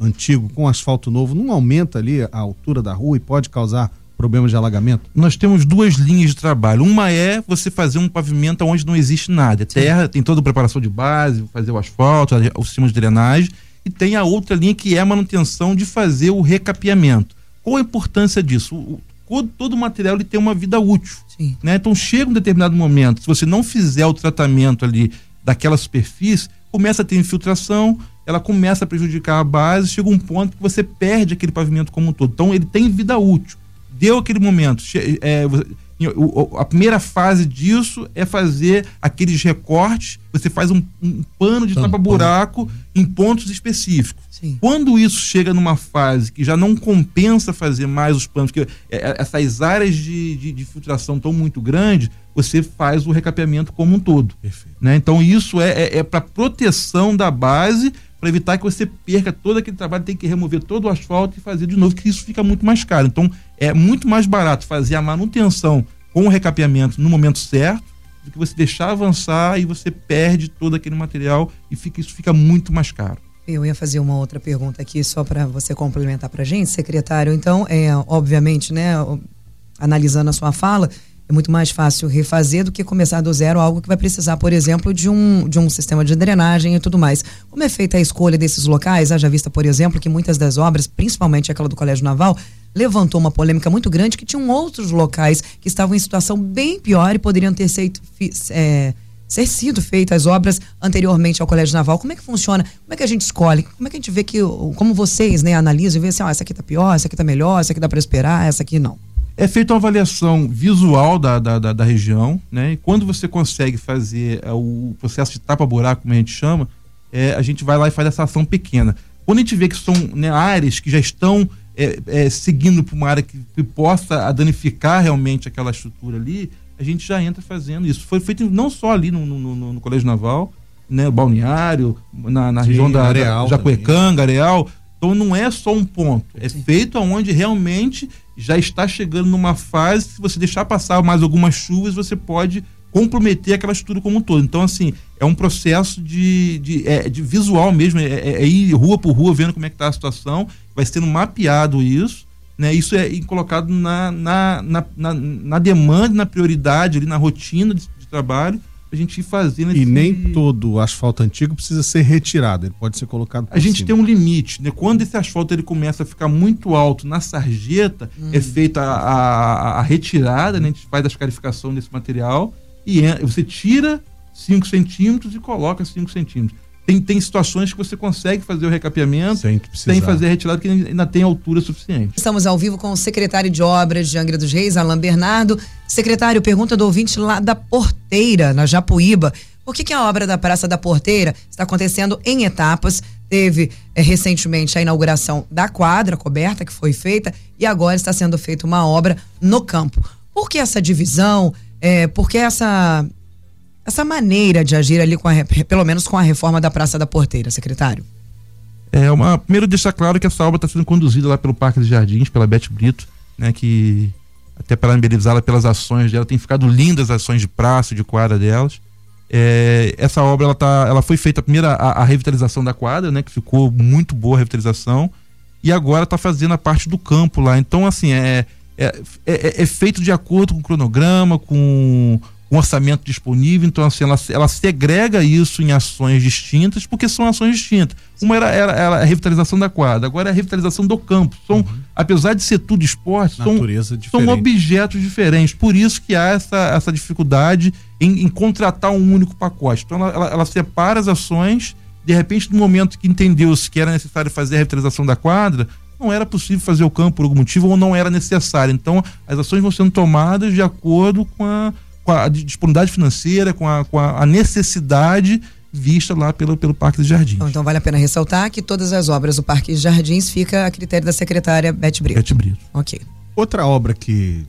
antigo com asfalto novo? Não aumenta ali a altura da rua e pode causar problemas de alagamento? Nós temos duas linhas de trabalho. Uma é você fazer um pavimento onde não existe nada. É terra, tem toda a preparação de base, fazer o asfalto, o sistema de drenagem. E tem a outra linha que é a manutenção de fazer o recapeamento. Qual a importância disso? O, todo o material ele tem uma vida útil. Né? Então chega um determinado momento, se você não fizer o tratamento ali daquela superfície, começa a ter infiltração, ela começa a prejudicar a base, chega um ponto que você perde aquele pavimento como um todo. Então ele tem vida útil. Deu aquele momento, é, a primeira fase disso é fazer aqueles recortes, você faz um, um pano de tapa-buraco em pontos específicos. Sim. Quando isso chega numa fase que já não compensa fazer mais os panos, porque é, é, essas áreas de, de, de filtração estão muito grandes, você faz o recapeamento como um todo. Né? Então isso é, é, é para proteção da base, para evitar que você perca todo aquele trabalho, tem que remover todo o asfalto e fazer de novo, que isso fica muito mais caro. Então é muito mais barato fazer a manutenção com o recapeamento no momento certo do que você deixar avançar e você perde todo aquele material e fica, isso fica muito mais caro. Eu ia fazer uma outra pergunta aqui só para você complementar para gente, secretário. Então, é, obviamente, né, analisando a sua fala, é muito mais fácil refazer do que começar do zero algo que vai precisar, por exemplo, de um, de um sistema de drenagem e tudo mais. Como é feita a escolha desses locais? Haja vista, por exemplo, que muitas das obras, principalmente aquela do Colégio Naval, levantou uma polêmica muito grande que tinham outros locais que estavam em situação bem pior e poderiam ter sido é, ser sido feitas obras anteriormente ao Colégio Naval. Como é que funciona? Como é que a gente escolhe? Como é que a gente vê que, como vocês, né, analisam e vê assim, ó, essa aqui tá pior, essa aqui tá melhor, essa aqui dá para esperar, essa aqui não? É feita uma avaliação visual da, da, da, da região, né? E quando você consegue fazer é, o processo de tapa-buraco, como a gente chama, é, a gente vai lá e faz essa ação pequena. Quando a gente vê que são né, áreas que já estão é, é, seguindo para uma área que, que possa danificar realmente aquela estrutura ali, a gente já entra fazendo isso. Foi feito não só ali no, no, no, no Colégio Naval, né, balneário, na, na Sim, região da, Areal da Jacuecanga, Areal. Então não é só um ponto, é Sim. feito aonde realmente já está chegando numa fase, se você deixar passar mais algumas chuvas, você pode comprometer aquela estrutura como um todo. Então, assim, é um processo de, de, é, de visual mesmo, é, é, é, ir rua por rua vendo como é que está a situação, vai sendo mapeado isso, né? Isso é colocado na, na, na, na, na demanda, na prioridade, ali na rotina de, de trabalho, a gente ir fazendo. E nem todo asfalto antigo precisa ser retirado, ele pode ser colocado A gente cima. tem um limite, né? Quando esse asfalto ele começa a ficar muito alto na sarjeta, hum. é feita a, a, a, retirada, né? A gente faz a escarificação desse material e é, você tira 5 centímetros e coloca 5 centímetros. Tem, tem situações que você consegue fazer o recapeamento sem, sem fazer a retirada, que ainda tem altura suficiente. Estamos ao vivo com o secretário de Obras de Angra dos Reis, Alain Bernardo. Secretário, pergunta do ouvinte lá da Porteira, na Japuíba. Por que, que a obra da Praça da Porteira está acontecendo em etapas? Teve é, recentemente a inauguração da quadra coberta que foi feita e agora está sendo feita uma obra no campo. Por que essa divisão? É, por que essa essa maneira de agir ali, com a, pelo menos com a reforma da Praça da Porteira, secretário? É uma, primeiro deixar claro que essa obra está sendo conduzida lá pelo Parque dos Jardins, pela Beth Brito, né, que até parabenizá-la pelas ações dela, tem ficado lindas as ações de praça, de quadra delas. É, essa obra ela, tá, ela foi feita a primeira a, a, revitalização da quadra, né, que ficou muito boa a revitalização, e agora está fazendo a parte do campo lá. Então, assim, é, é, é, é feito de acordo com o cronograma, com um orçamento disponível, então assim, ela, ela segrega isso em ações distintas, porque são ações distintas. Uma era, era, era a revitalização da quadra, agora é a revitalização do campo. São, uhum. apesar de ser tudo esporte, são, são, objetos diferentes. Por isso que há essa, essa dificuldade em, em contratar um único pacote. Então ela, ela, ela separa as ações, de repente, no momento que entendeu-se que era necessário fazer a revitalização da quadra, não era possível fazer o campo por algum motivo ou não era necessário. Então, as ações vão sendo tomadas de acordo com a com a disponibilidade financeira, com a, com a necessidade vista lá pelo, pelo Parque dos Jardins. Então, então, vale a pena ressaltar que todas as obras do Parque dos Jardins fica a critério da secretária Beth Brito. Beth Brito. Ok. Outra obra que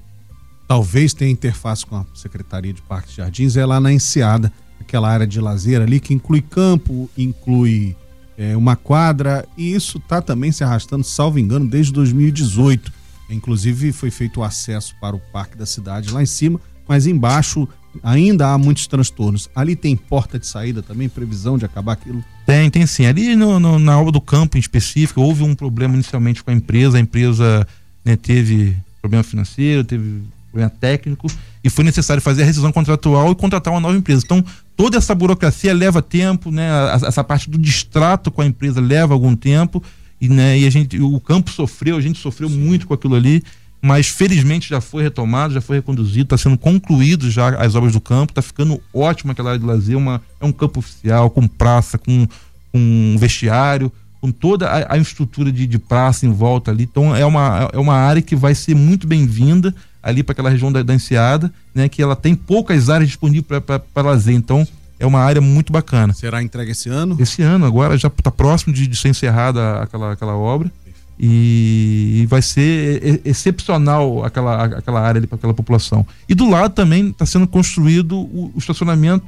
talvez tenha interface com a Secretaria de Parques e Jardins é lá na Enseada, aquela área de lazer ali que inclui campo, inclui é, uma quadra e isso está também se arrastando, salvo engano, desde 2018. Inclusive foi feito o acesso para o Parque da Cidade lá em cima, mas embaixo ainda há muitos transtornos. Ali tem porta de saída também, previsão de acabar aquilo? Tem, tem sim. Ali no, no, na obra do campo em específico, houve um problema inicialmente com a empresa, a empresa né, teve problema financeiro, teve problema técnico, e foi necessário fazer a rescisão contratual e contratar uma nova empresa. Então, toda essa burocracia leva tempo, né? Essa parte do distrato com a empresa leva algum tempo, e, né, e a gente, o campo sofreu, a gente sofreu muito com aquilo ali, mas felizmente já foi retomado, já foi reconduzido, está sendo concluído já as obras do campo, está ficando ótimo aquela área de lazer, uma, é um campo oficial, com praça, com, com vestiário, com toda a, a estrutura de, de, praça em volta ali. Então é uma, é uma área que vai ser muito bem-vinda ali para aquela região da, da Enseada, né? Que ela tem poucas áreas disponíveis para lazer. Então é uma área muito bacana. Será entregue esse ano? Esse ano, agora já está próximo de, de, ser encerrada aquela, aquela obra. E, vai ser excepcional aquela, aquela área ali para aquela população. E do lado também está sendo construído o, o estacionamento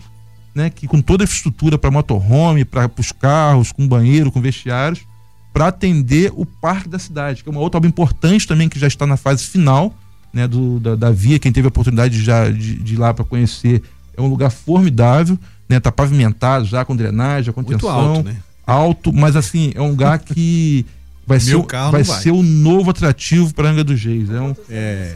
né, que com toda a infraestrutura para motorhome, para os carros, com banheiro, com vestiários, para atender o parque da cidade, que é uma outra obra importante também que já está na fase final, né, do, da, da via. Quem teve a oportunidade já de, de ir lá para conhecer, é um lugar formidável, né, tá pavimentado já com drenagem, com Muito alto, né? alto, mas assim é um lugar que vai ser vai, vai ser o novo atrativo para Angra dos Reis. É um, é,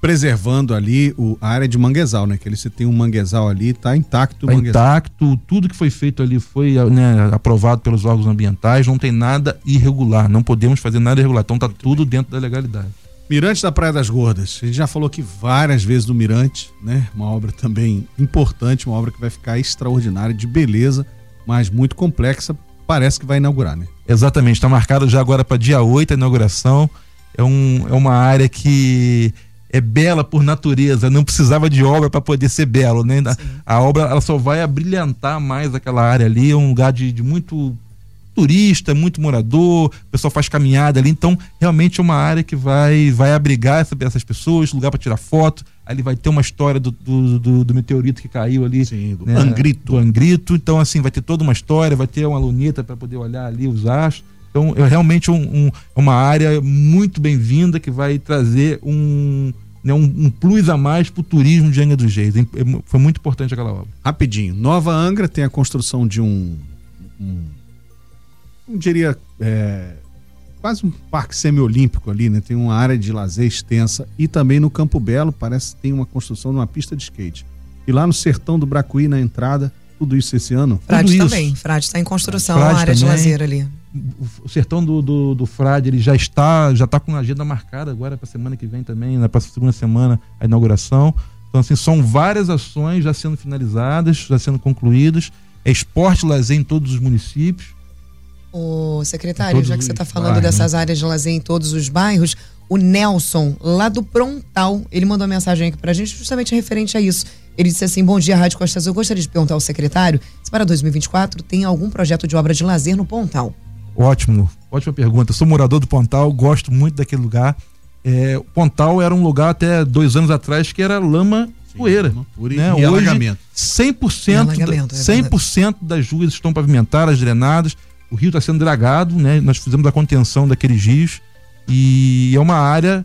preservando ali o, a área de manguezal, né? Que ele, você tem um manguezal ali, tá intacto o tá intacto, tudo que foi feito ali foi né, aprovado pelos órgãos ambientais, não tem nada irregular, não podemos fazer nada irregular, então tá Muito tudo bem. dentro da legalidade. Mirante da Praia das Gordas, a gente já falou aqui várias vezes do Mirante, né? Uma obra também importante, uma obra que vai ficar extraordinária, de beleza, mas muito complexa, parece que vai inaugurar, né? Exatamente, está marcado já agora para dia 8 a inauguração. É, um, é uma área que é bela por natureza, não precisava de obra para poder ser belo, né? A obra ela só vai abrilhantar mais aquela área ali, é um lugar de, de muito turista, muito morador, o pessoal faz caminhada ali, então realmente é uma área que vai vai abrigar essa, essas pessoas, lugar para tirar foto, ali vai ter uma história do, do, do, do meteorito que caiu ali, Sim, do né? Angrito. Do Angrito, então assim, vai ter toda uma história, vai ter uma luneta para poder olhar ali os astros, então é realmente um, um, uma área muito bem-vinda que vai trazer um né, um, um plus a mais para o turismo de Angra dos Reis. É, foi muito importante aquela obra. Rapidinho, Nova Angra tem a construção de um, um eu diria, é, quase um parque semiolímpico ali, né? Tem uma área de lazer extensa e também no Campo Belo parece que tem uma construção de uma pista de skate. E lá no Sertão do Bracuí, na entrada, tudo isso esse ano? Frade também, Frade está em construção, Frade a área também. de lazer ali o sertão do, do, do Frade ele já está já está com a agenda marcada agora para semana que vem também na próxima segunda semana a inauguração então assim são várias ações já sendo finalizadas já sendo concluídas é esporte lazer em todos os municípios o secretário já que você está falando bairros, dessas áreas de lazer em todos os bairros o Nelson lá do Prontal ele mandou uma mensagem aqui para a gente justamente referente a isso ele disse assim: Bom dia, Rádio Costas. Eu gostaria de perguntar ao secretário se para 2024 tem algum projeto de obra de lazer no Pontal. Ótimo, ótima pergunta. Sou morador do Pontal, gosto muito daquele lugar. É, o Pontal era um lugar até dois anos atrás que era lama Sim, poeira. né? E Hoje, alagamento. 100%, alagamento, é 100% das ruas estão pavimentadas, drenadas. O rio está sendo dragado, né? Nós fizemos a contenção daqueles rios e é uma área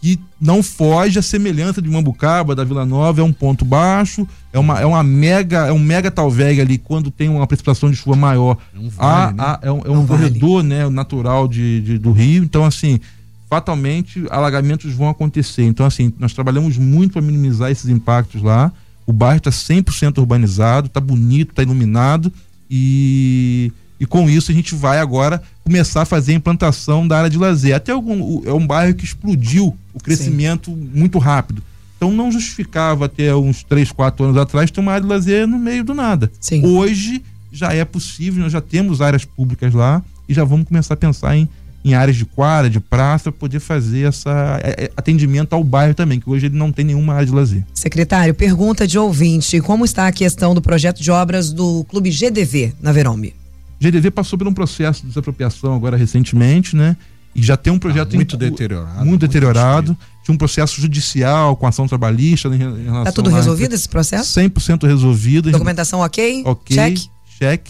que não foge à semelhança de Mambucaba, da Vila Nova, é um ponto baixo, é uma, é uma mega, é um mega talveg ali quando tem uma precipitação de chuva maior. É um, vale, há, né? há, é um, é um, um corredor né, natural de, de, do rio, então assim, fatalmente alagamentos vão acontecer. Então assim, nós trabalhamos muito para minimizar esses impactos lá. O bairro está 100% urbanizado, está bonito, está iluminado e e com isso a gente vai agora começar a fazer a implantação da área de lazer. Até algum, é um bairro que explodiu o crescimento Sim. muito rápido. Então não justificava até uns 3, 4 anos atrás ter uma área de lazer no meio do nada. Sim. Hoje já é possível, nós já temos áreas públicas lá e já vamos começar a pensar em, em áreas de quadra, de praça, para poder fazer essa é, é, atendimento ao bairro também, que hoje ele não tem nenhuma área de lazer. Secretário, pergunta de ouvinte: como está a questão do projeto de obras do Clube GDV na Verombe? GDV passou por um processo de desapropriação agora recentemente, né? E já tem um projeto ah, muito deteriorado. Muito, muito deteriorado. Tinha um processo judicial com ação trabalhista em relação Tá tudo resolvido esse processo? 100% resolvido. Documentação ok? Ok. Check. Check.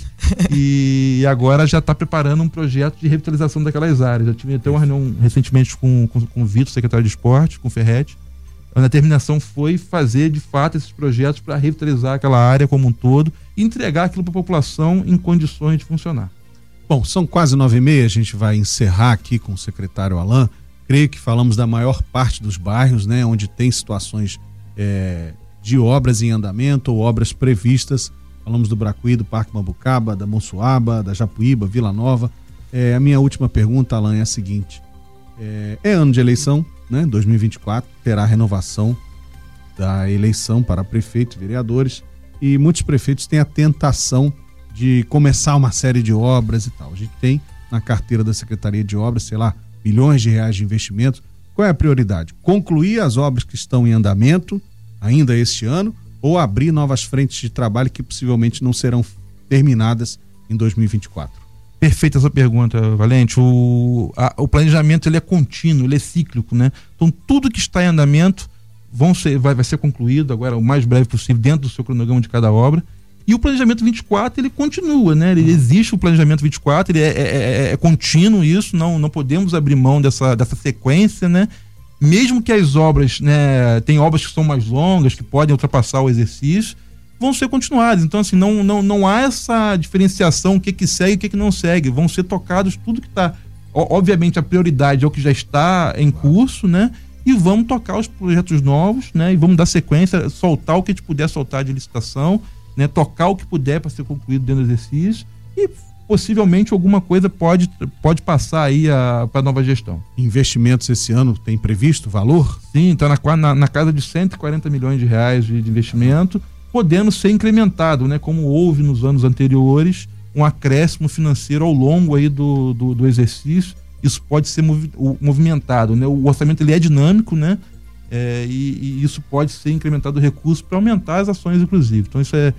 e agora já está preparando um projeto de revitalização daquelas áreas. Já tive até uma reunião recentemente com, com, com o Vitor, secretário de esporte, com o Ferretti. A determinação foi fazer de fato esses projetos para revitalizar aquela área como um todo e entregar aquilo para a população em condições de funcionar. Bom, são quase nove e meia, a gente vai encerrar aqui com o secretário Alain. creio que falamos da maior parte dos bairros, né, onde tem situações é, de obras em andamento ou obras previstas. Falamos do Bracuí, do Parque Mambucaba, da Monsuaba, da Japuíba, Vila Nova. É, a minha última pergunta, Alain, é a seguinte: é, é ano de eleição, né? 2024 terá renovação da eleição para prefeito e vereadores e muitos prefeitos têm a tentação de começar uma série de obras e tal. A gente tem na carteira da Secretaria de Obras, sei lá, milhões de reais de investimento. Qual é a prioridade? Concluir as obras que estão em andamento ainda este ano ou abrir novas frentes de trabalho que possivelmente não serão terminadas em 2024? Perfeita essa pergunta, Valente. O, a, o planejamento ele é contínuo, ele é cíclico, né? Então tudo que está em andamento vão ser, vai, vai ser concluído agora o mais breve possível dentro do seu cronograma de cada obra. E o planejamento 24 ele continua, né? Ele existe o planejamento 24, ele é, é, é, é, contínuo isso, não, não podemos abrir mão dessa, dessa sequência, né? Mesmo que as obras, né, tem obras que são mais longas, que podem ultrapassar o exercício, vão ser continuadas. Então, assim, não, não, não há essa diferenciação, o que que segue e o que que não segue. Vão ser tocados tudo que está. Obviamente, a prioridade é o que já está em curso, né? E vamos tocar os projetos novos, né? E vamos dar sequência, soltar o que a gente puder soltar de licitação né, tocar o que puder para ser concluído dentro do exercício e possivelmente alguma coisa pode, pode passar aí para a nova gestão. Investimentos esse ano tem previsto valor? Sim, está na, na, na, casa de 140 milhões de reais de, de, investimento, podendo ser incrementado, né, como houve nos anos anteriores, um acréscimo financeiro ao longo aí do, do, do exercício. Isso pode ser movi movimentado, né? O orçamento ele é dinâmico, né? É, e, e, isso pode ser incrementado recurso para aumentar as ações, inclusive. Então, isso é,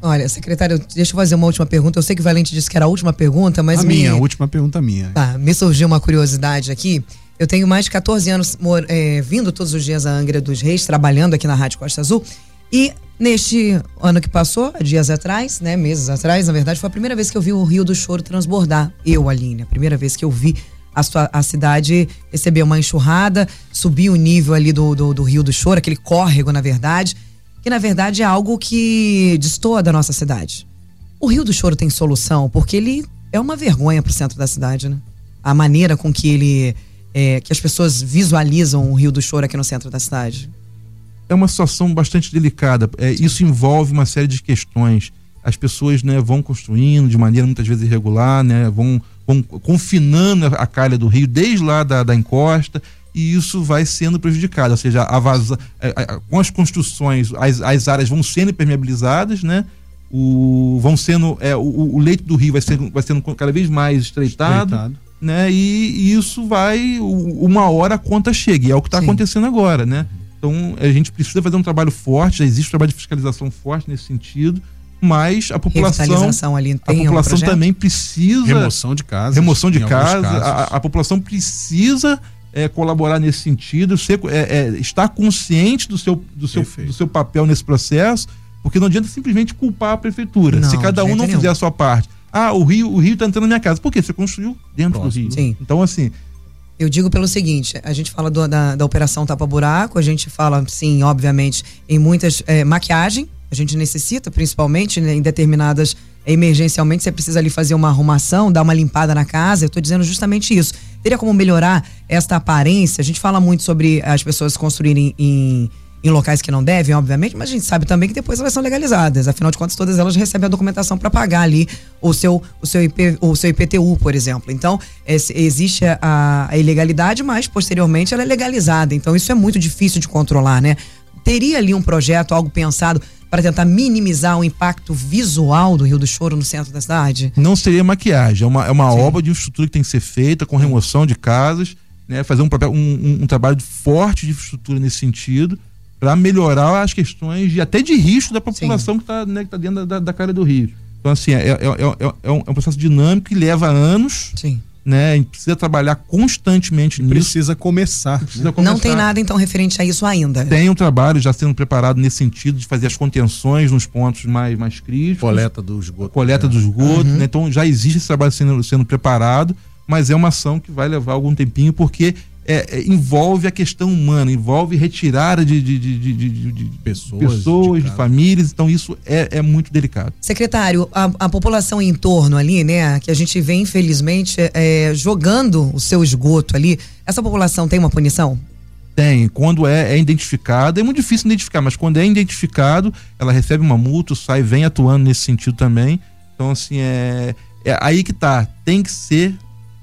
Olha, secretário, deixa eu fazer uma última pergunta. Eu sei que o Valente disse que era a última pergunta, mas. A me... minha, a última pergunta minha. Tá, me surgiu uma curiosidade aqui. Eu tenho mais de 14 anos é, vindo todos os dias à Angra dos Reis, trabalhando aqui na Rádio Costa Azul. E neste ano que passou, dias atrás, né, meses atrás, na verdade, foi a primeira vez que eu vi o Rio do Choro transbordar. Eu, Aline, a primeira vez que eu vi a, sua, a cidade receber uma enxurrada, subir o nível ali do, do, do Rio do Choro, aquele córrego, na verdade que na verdade é algo que destoa da nossa cidade. O Rio do Choro tem solução porque ele é uma vergonha para o centro da cidade, né? A maneira com que ele é, que as pessoas visualizam o Rio do Choro aqui no centro da cidade. É uma situação bastante delicada. É, isso envolve uma série de questões. As pessoas né, vão construindo de maneira muitas vezes irregular, né, vão, vão confinando a calha do rio desde lá da, da encosta e isso vai sendo prejudicado, ou seja, a vaza, a, a, com as construções, as, as áreas vão sendo impermeabilizadas, né? O, vão sendo, é, o, o leito do rio vai sendo, vai sendo cada vez mais estreitado, estreitado. né? E, e, isso vai, uma hora a conta chega, e é o que está acontecendo agora, né? Então a gente precisa fazer um trabalho forte, já existe um trabalho de fiscalização forte nesse sentido, mas a população ali a população um também precisa remoção de casa remoção de casa a, a, população precisa é, colaborar nesse sentido, ser, é, é, estar consciente do seu, do, seu, do seu papel nesse processo, porque não adianta simplesmente culpar a prefeitura. Não, Se cada um não fizer nenhum. a sua parte. Ah, o rio, o rio está entrando na minha casa. Por quê? Você construiu dentro Próximo. do rio. Sim. Então, assim. Eu digo pelo seguinte: a gente fala do, da, da operação tapa-buraco, a gente fala, sim, obviamente, em muitas. É, maquiagem, a gente necessita, principalmente né, em determinadas. Emergencialmente, você precisa ali fazer uma arrumação, dar uma limpada na casa. Eu estou dizendo justamente isso Teria como melhorar esta aparência? A gente fala muito sobre as pessoas construírem em, em locais que não devem, obviamente, mas a gente sabe também que depois elas são legalizadas. Afinal de contas, todas elas recebem a documentação para pagar ali o seu, o, seu IP, o seu IPTU, por exemplo. Então, existe a, a ilegalidade, mas posteriormente ela é legalizada. Então, isso é muito difícil de controlar, né? Teria ali um projeto, algo pensado para tentar minimizar o impacto visual do Rio do Choro no centro da cidade? Não seria maquiagem, é uma, é uma obra de infraestrutura que tem que ser feita com remoção de casas, né, fazer um, um, um trabalho forte de infraestrutura nesse sentido para melhorar as questões de, até de risco da população Sim. que está né, tá dentro da, da, cara do Rio. Então, assim, é, é, é, é, um, é um processo dinâmico que leva anos. Sim né? A gente precisa trabalhar constantemente nisso. Precisa começar. Precisa né? começar. Não tem nada então referente a isso ainda. Tem um trabalho já sendo preparado nesse sentido de fazer as contenções nos pontos mais, mais críticos. Coleta do esgoto. Coleta né? do esgoto, uhum. né? Então já existe esse trabalho sendo, sendo preparado, mas é uma ação que vai levar algum tempinho porque é, é, envolve a questão humana, envolve retirada de, de, de, de pessoas, pessoas de, famílias, então isso é, é muito delicado. Secretário, a, a, população em torno ali, né, que a gente vê infelizmente é, jogando o seu esgoto ali, essa população tem uma punição? Tem. Quando é, é identificado, é muito difícil identificar, mas quando é identificado, ela recebe uma multa, sai, vem atuando nesse sentido também. Então, assim, é, é aí que tá. Tem que ser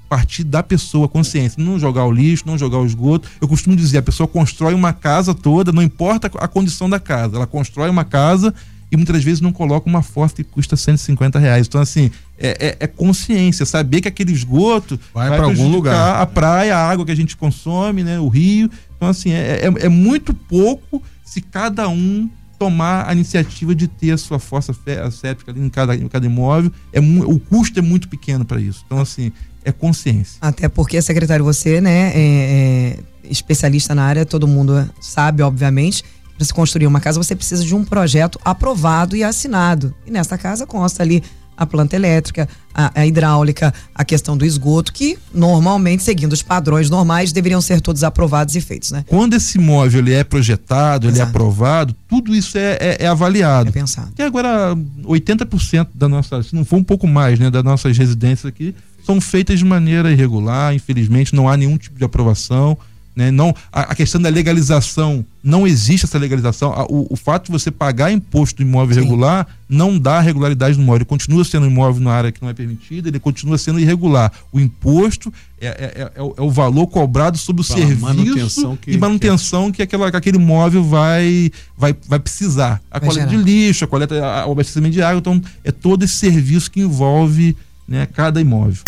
partir da pessoa, consciência. Não jogar o lixo, não jogar o esgoto. Eu costumo dizer, a pessoa constrói uma casa toda, não importa a condição da casa. Ela constrói uma casa e muitas vezes não coloca uma fossa que custa 150 reais. Então, assim, é, é, é consciência, saber que aquele esgoto vai, vai para algum lugar. A praia, a água que a gente consome, né? O rio. Então, assim, é, é, é muito pouco se cada um tomar a iniciativa de ter a sua fossa séptica ali em cada, em cada imóvel. É, o custo é muito pequeno para isso. Então, assim, é consciência. Até porque, secretário, você, né, é, é especialista na área, todo mundo sabe, obviamente. Para se construir uma casa, você precisa de um projeto aprovado e assinado. E nessa casa consta ali a planta elétrica, a, a, hidráulica, a questão do esgoto, que normalmente, seguindo os padrões normais, deveriam ser todos aprovados e feitos, né? Quando esse imóvel ele é projetado, Exato. ele é aprovado, tudo isso é, é, é, avaliado. É pensado. E agora, 80% da nossa, se não for um pouco mais, né, das nossas residências aqui, são feitas de maneira irregular, infelizmente, não há nenhum tipo de aprovação. Né? Não, a, a, questão da legalização, não existe essa legalização. A, o, o, fato de você pagar imposto do imóvel Sim. regular não dá regularidade no imóvel. Ele continua sendo um imóvel na área que não é permitida, ele continua sendo irregular. O imposto é, é, é, é o, é o, valor cobrado sobre o Para serviço manutenção que, e manutenção que, aquela, que aquele imóvel vai, vai, vai precisar. A vai coleta gerar. de lixo, a coleta, a, o abastecimento de água, então é todo esse serviço que envolve né, cada imóvel.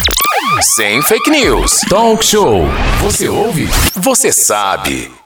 Sem fake news. Talk show. Você ouve? Você sabe.